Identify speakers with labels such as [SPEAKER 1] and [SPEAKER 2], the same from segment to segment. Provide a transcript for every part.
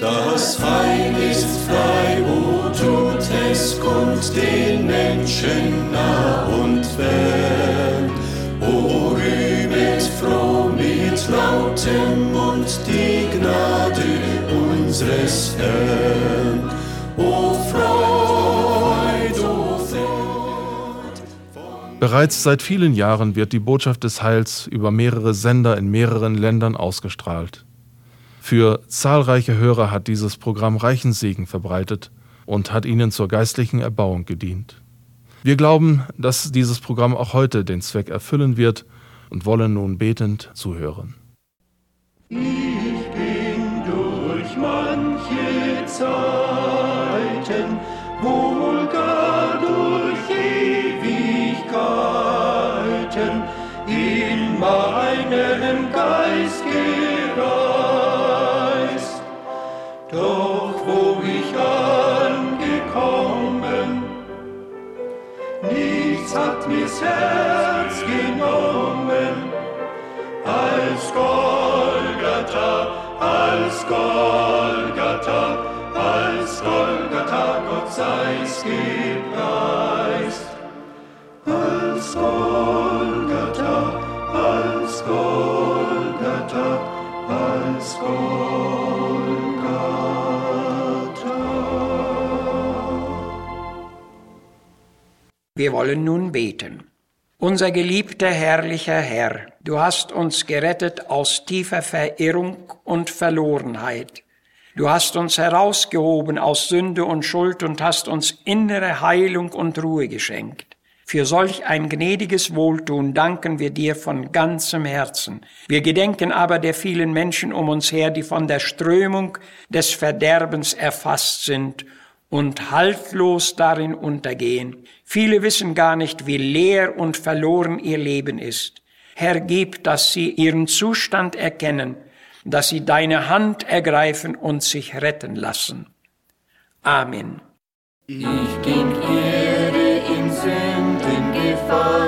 [SPEAKER 1] Das Heil ist frei, wo tut es kund den Menschen nah und fern. O rühmet froh mit lautem Mund die Gnade unseres Herrn. O Freud, o Freud.
[SPEAKER 2] Bereits seit vielen Jahren wird die Botschaft des Heils über mehrere Sender in mehreren Ländern ausgestrahlt. Für zahlreiche Hörer hat dieses Programm reichen Segen verbreitet und hat ihnen zur geistlichen Erbauung gedient. Wir glauben, dass dieses Programm auch heute den Zweck erfüllen wird und wollen nun betend zuhören.
[SPEAKER 1] Ich bin durch manche Zeiten, wohl gar durch Ewigkeiten, in meinem Geist mir's Herz genommen, als Golgatha, als Golgatha, als Golgatha, Gott sei's gepreist. Als Golgatha,
[SPEAKER 3] Wir wollen nun beten. Unser geliebter, herrlicher Herr, du hast uns gerettet aus tiefer Verirrung und Verlorenheit. Du hast uns herausgehoben aus Sünde und Schuld und hast uns innere Heilung und Ruhe geschenkt. Für solch ein gnädiges Wohltun danken wir dir von ganzem Herzen. Wir gedenken aber der vielen Menschen um uns her, die von der Strömung des Verderbens erfasst sind und haltlos darin untergehen. Viele wissen gar nicht, wie leer und verloren ihr Leben ist. Herr, gib, dass sie ihren Zustand erkennen, dass sie deine Hand ergreifen und sich retten lassen. Amen.
[SPEAKER 1] Ich ging irre in Sünden gefangen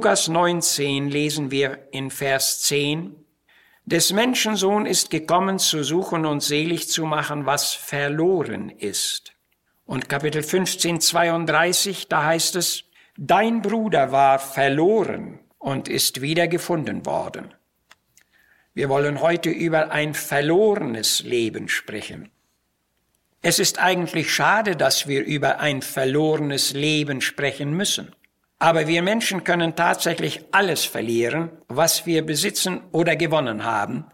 [SPEAKER 3] Lukas 19 lesen wir in Vers 10, des Menschensohn ist gekommen zu suchen und selig zu machen, was verloren ist. Und Kapitel 15, 32, da heißt es, Dein Bruder war verloren und ist wieder gefunden worden. Wir wollen heute über ein verlorenes Leben sprechen. Es ist eigentlich schade, dass wir über ein verlorenes Leben sprechen müssen. Aber wir Menschen können tatsächlich alles verlieren, was wir besitzen oder gewonnen haben.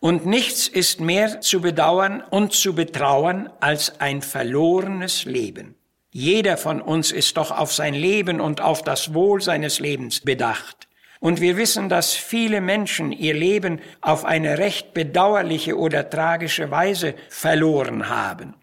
[SPEAKER 3] Und nichts ist mehr zu bedauern und zu betrauern als ein verlorenes Leben. Jeder von uns ist doch auf sein Leben und auf das Wohl seines Lebens bedacht. Und wir wissen, dass viele Menschen ihr Leben auf eine recht bedauerliche oder tragische Weise verloren haben.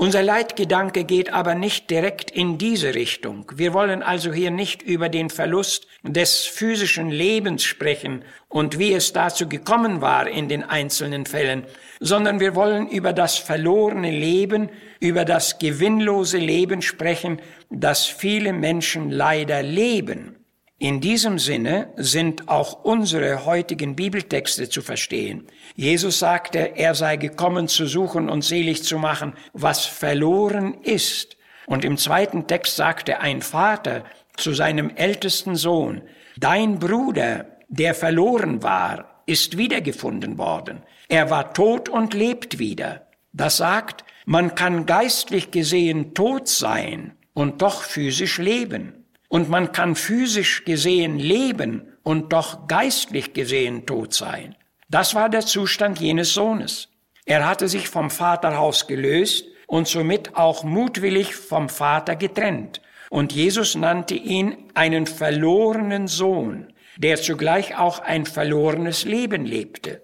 [SPEAKER 3] Unser Leitgedanke geht aber nicht direkt in diese Richtung. Wir wollen also hier nicht über den Verlust des physischen Lebens sprechen und wie es dazu gekommen war in den einzelnen Fällen, sondern wir wollen über das verlorene Leben, über das gewinnlose Leben sprechen, das viele Menschen leider leben. In diesem Sinne sind auch unsere heutigen Bibeltexte zu verstehen. Jesus sagte, er sei gekommen zu suchen und selig zu machen, was verloren ist. Und im zweiten Text sagte ein Vater zu seinem ältesten Sohn, dein Bruder, der verloren war, ist wiedergefunden worden. Er war tot und lebt wieder. Das sagt, man kann geistlich gesehen tot sein und doch physisch leben. Und man kann physisch gesehen leben und doch geistlich gesehen tot sein. Das war der Zustand jenes Sohnes. Er hatte sich vom Vaterhaus gelöst und somit auch mutwillig vom Vater getrennt. Und Jesus nannte ihn einen verlorenen Sohn, der zugleich auch ein verlorenes Leben lebte.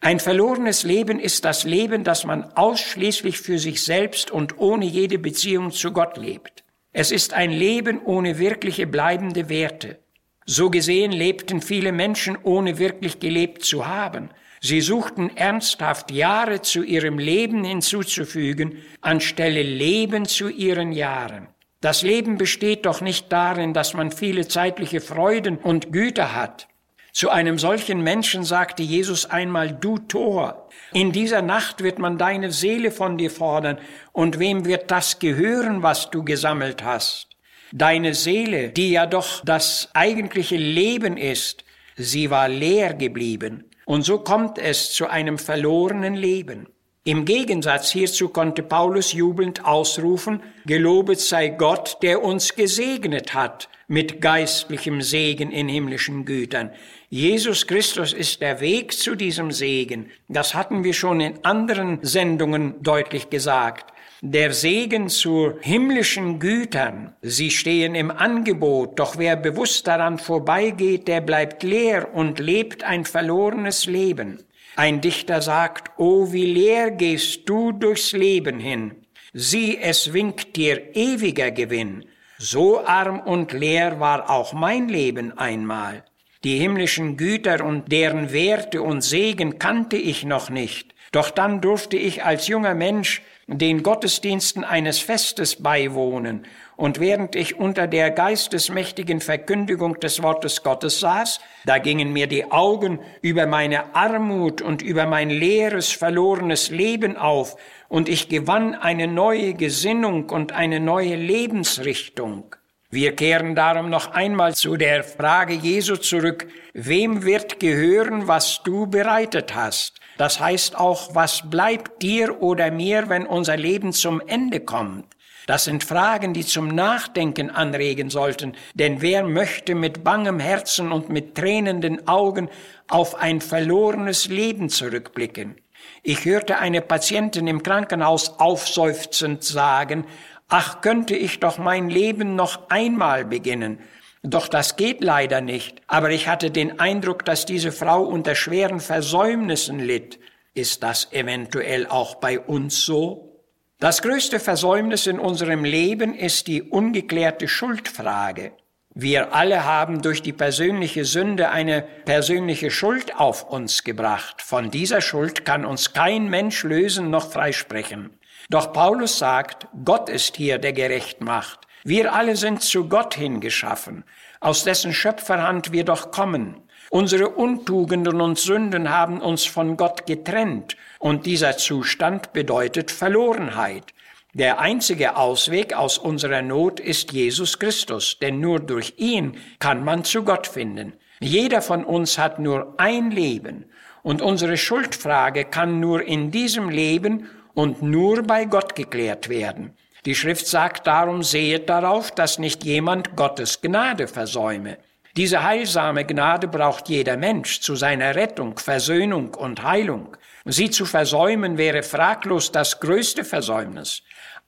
[SPEAKER 3] Ein verlorenes Leben ist das Leben, das man ausschließlich für sich selbst und ohne jede Beziehung zu Gott lebt. Es ist ein Leben ohne wirkliche bleibende Werte. So gesehen lebten viele Menschen ohne wirklich gelebt zu haben. Sie suchten ernsthaft Jahre zu ihrem Leben hinzuzufügen, anstelle Leben zu ihren Jahren. Das Leben besteht doch nicht darin, dass man viele zeitliche Freuden und Güter hat. Zu einem solchen Menschen sagte Jesus einmal, du Tor, in dieser Nacht wird man deine Seele von dir fordern, und wem wird das gehören, was du gesammelt hast? Deine Seele, die ja doch das eigentliche Leben ist, sie war leer geblieben. Und so kommt es zu einem verlorenen Leben. Im Gegensatz hierzu konnte Paulus jubelnd ausrufen, Gelobet sei Gott, der uns gesegnet hat mit geistlichem Segen in himmlischen Gütern. Jesus Christus ist der Weg zu diesem Segen. Das hatten wir schon in anderen Sendungen deutlich gesagt der Segen zu himmlischen Gütern. Sie stehen im Angebot, doch wer bewusst daran vorbeigeht, der bleibt leer und lebt ein verlorenes Leben. Ein Dichter sagt, O wie leer gehst du durchs Leben hin. Sieh, es winkt dir ewiger Gewinn. So arm und leer war auch mein Leben einmal. Die himmlischen Güter und deren Werte und Segen kannte ich noch nicht. Doch dann durfte ich als junger Mensch den Gottesdiensten eines Festes beiwohnen, und während ich unter der geistesmächtigen Verkündigung des Wortes Gottes saß, da gingen mir die Augen über meine Armut und über mein leeres, verlorenes Leben auf, und ich gewann eine neue Gesinnung und eine neue Lebensrichtung. Wir kehren darum noch einmal zu der Frage Jesu zurück, wem wird gehören, was du bereitet hast? Das heißt auch, was bleibt dir oder mir, wenn unser Leben zum Ende kommt? Das sind Fragen, die zum Nachdenken anregen sollten, denn wer möchte mit bangem Herzen und mit tränenden Augen auf ein verlorenes Leben zurückblicken? Ich hörte eine Patientin im Krankenhaus aufseufzend sagen, ach könnte ich doch mein Leben noch einmal beginnen. Doch das geht leider nicht. Aber ich hatte den Eindruck, dass diese Frau unter schweren Versäumnissen litt. Ist das eventuell auch bei uns so? Das größte Versäumnis in unserem Leben ist die ungeklärte Schuldfrage. Wir alle haben durch die persönliche Sünde eine persönliche Schuld auf uns gebracht. Von dieser Schuld kann uns kein Mensch lösen noch freisprechen. Doch Paulus sagt, Gott ist hier, der gerecht macht. Wir alle sind zu Gott hingeschaffen, aus dessen Schöpferhand wir doch kommen. Unsere Untugenden und Sünden haben uns von Gott getrennt, und dieser Zustand bedeutet Verlorenheit. Der einzige Ausweg aus unserer Not ist Jesus Christus, denn nur durch ihn kann man zu Gott finden. Jeder von uns hat nur ein Leben, und unsere Schuldfrage kann nur in diesem Leben und nur bei Gott geklärt werden. Die Schrift sagt darum, sehet darauf, dass nicht jemand Gottes Gnade versäume. Diese heilsame Gnade braucht jeder Mensch zu seiner Rettung, Versöhnung und Heilung. Sie zu versäumen wäre fraglos das größte Versäumnis.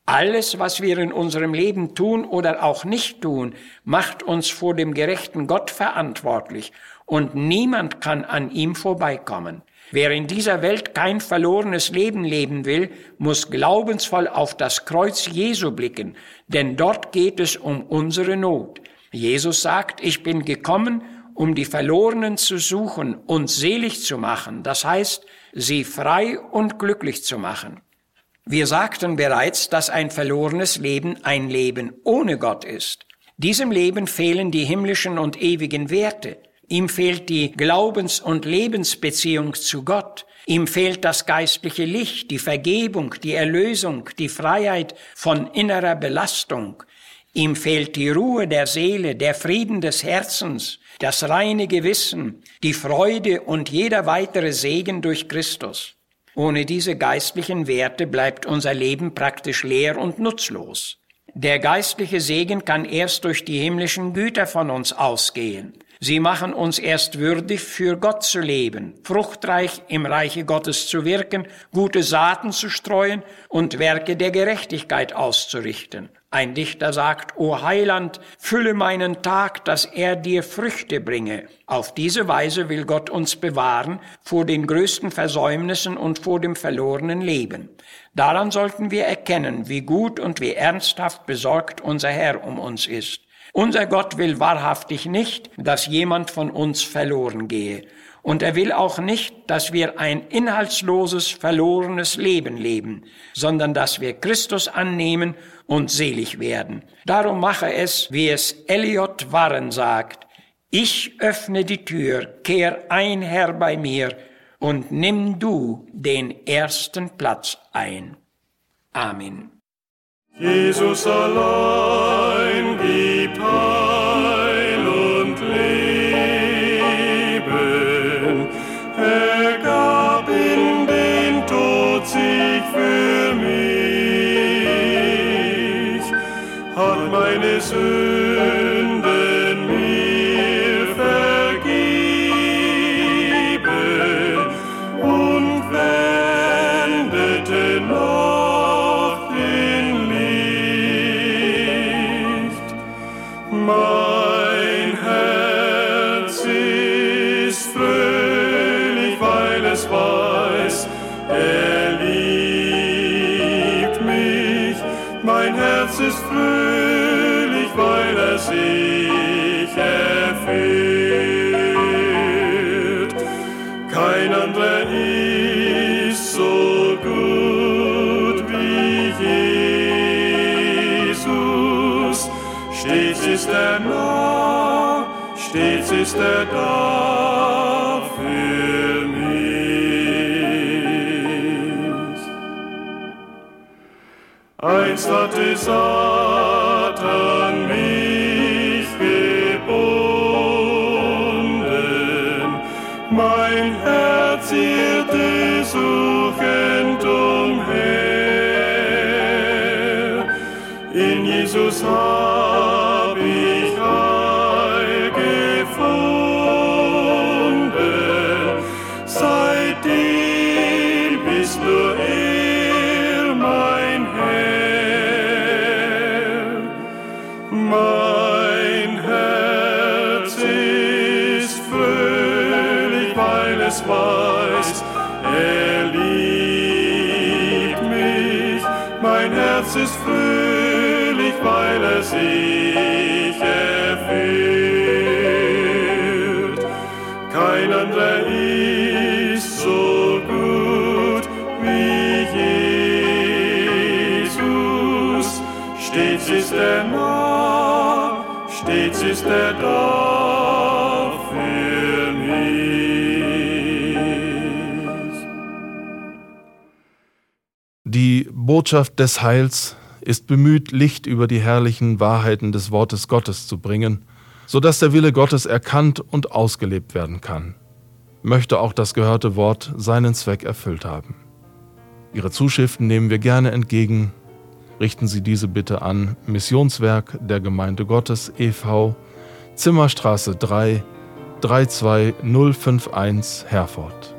[SPEAKER 3] Alles, was wir in unserem Leben tun oder auch nicht tun, macht uns vor dem gerechten Gott verantwortlich und niemand kann an ihm vorbeikommen. Wer in dieser Welt kein verlorenes Leben leben will, muss glaubensvoll auf das Kreuz Jesu blicken, denn dort geht es um unsere Not. Jesus sagt, ich bin gekommen, um die Verlorenen zu suchen und selig zu machen, das heißt, sie frei und glücklich zu machen. Wir sagten bereits, dass ein verlorenes Leben ein Leben ohne Gott ist. Diesem Leben fehlen die himmlischen und ewigen Werte. Ihm fehlt die Glaubens- und Lebensbeziehung zu Gott. Ihm fehlt das geistliche Licht, die Vergebung, die Erlösung, die Freiheit von innerer Belastung. Ihm fehlt die Ruhe der Seele, der Frieden des Herzens, das reine Gewissen, die Freude und jeder weitere Segen durch Christus. Ohne diese geistlichen Werte bleibt unser Leben praktisch leer und nutzlos. Der geistliche Segen kann erst durch die himmlischen Güter von uns ausgehen. Sie machen uns erst würdig, für Gott zu leben, fruchtreich im Reiche Gottes zu wirken, gute Saaten zu streuen und Werke der Gerechtigkeit auszurichten. Ein Dichter sagt, O Heiland, fülle meinen Tag, dass er dir Früchte bringe. Auf diese Weise will Gott uns bewahren vor den größten Versäumnissen und vor dem verlorenen Leben. Daran sollten wir erkennen, wie gut und wie ernsthaft besorgt unser Herr um uns ist. Unser Gott will wahrhaftig nicht, dass jemand von uns verloren gehe. Und er will auch nicht, dass wir ein inhaltsloses, verlorenes Leben leben, sondern dass wir Christus annehmen und selig werden. Darum mache es, wie es Eliot Warren sagt, ich öffne die Tür, kehr ein Herr bei mir und nimm du den ersten Platz ein. Amen.
[SPEAKER 4] Jesus allein er liebt mich. Mein Herz ist fröhlich, er sich erfüllt. Kein anderer ist so gut wie Jesus. Stets ist er nah, stets ist er da für mich. Einst hatte Satan mich er liebt mich. Mein Herz ist fröhlich, weil er sich erfüllt. Kein anderer ist so gut wie Jesus. Stets ist er nah, stets ist er da
[SPEAKER 2] Botschaft des Heils ist bemüht, Licht über die herrlichen Wahrheiten des Wortes Gottes zu bringen, so dass der Wille Gottes erkannt und ausgelebt werden kann. Möchte auch das gehörte Wort seinen Zweck erfüllt haben. Ihre Zuschriften nehmen wir gerne entgegen. Richten Sie diese bitte an Missionswerk der Gemeinde Gottes e.V., Zimmerstraße 3, 32051 Herford.